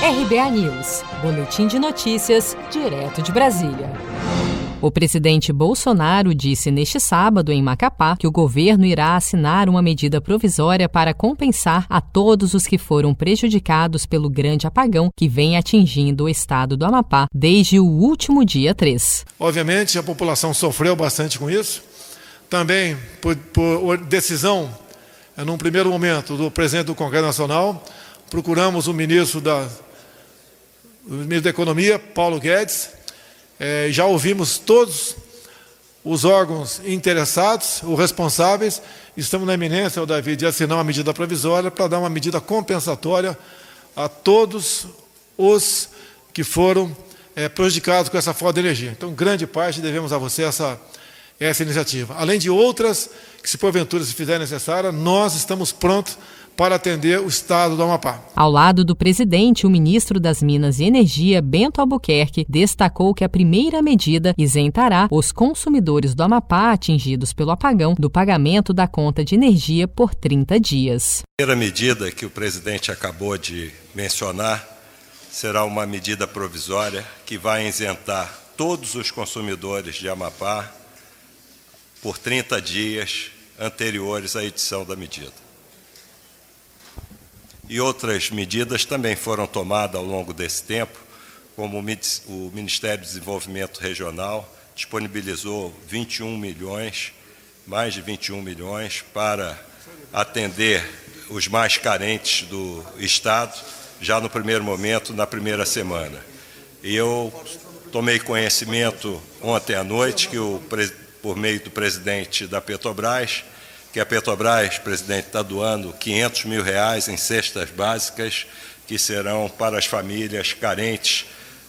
RBA News, Boletim de Notícias, direto de Brasília. O presidente Bolsonaro disse neste sábado em Macapá que o governo irá assinar uma medida provisória para compensar a todos os que foram prejudicados pelo grande apagão que vem atingindo o estado do Amapá desde o último dia 3. Obviamente, a população sofreu bastante com isso. Também por, por decisão, num primeiro momento, do presidente do Congresso Nacional, procuramos o ministro da, o ministro da Economia, Paulo Guedes, é, já ouvimos todos os órgãos interessados, os responsáveis, estamos na eminência, o Davi, de assinar uma medida provisória para dar uma medida compensatória a todos os que foram é, prejudicados com essa falta de energia. Então, grande parte devemos a você essa, essa iniciativa. Além de outras que, se porventura se fizer necessária, nós estamos prontos para atender o estado do Amapá. Ao lado do presidente, o ministro das Minas e Energia, Bento Albuquerque, destacou que a primeira medida isentará os consumidores do Amapá atingidos pelo apagão do pagamento da conta de energia por 30 dias. A primeira medida que o presidente acabou de mencionar será uma medida provisória que vai isentar todos os consumidores de Amapá por 30 dias anteriores à edição da medida. E outras medidas também foram tomadas ao longo desse tempo, como o Ministério do Desenvolvimento Regional disponibilizou 21 milhões, mais de 21 milhões, para atender os mais carentes do Estado, já no primeiro momento, na primeira semana. E eu tomei conhecimento ontem à noite que, o, por meio do presidente da Petrobras, que a Petrobras, presidente, está doando 500 mil reais em cestas básicas que serão para as famílias carentes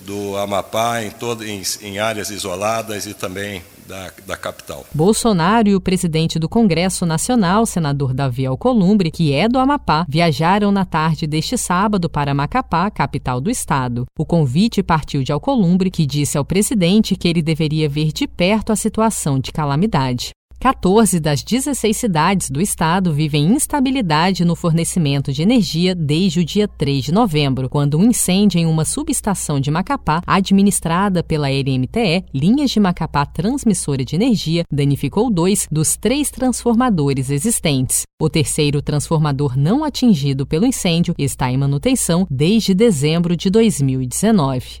do Amapá, em, todo, em, em áreas isoladas e também da, da, capital. Bolsonaro e o presidente do Congresso Nacional, senador Davi Alcolumbre, que é do Amapá, viajaram na tarde deste sábado para Macapá, capital do estado. O convite partiu de Alcolumbre, que disse ao presidente que ele deveria ver de perto a situação de calamidade. 14 das 16 cidades do estado vivem instabilidade no fornecimento de energia desde o dia 3 de novembro, quando um incêndio em uma subestação de Macapá, administrada pela LMTE, Linhas de Macapá Transmissora de Energia, danificou dois dos três transformadores existentes. O terceiro transformador não atingido pelo incêndio está em manutenção desde dezembro de 2019.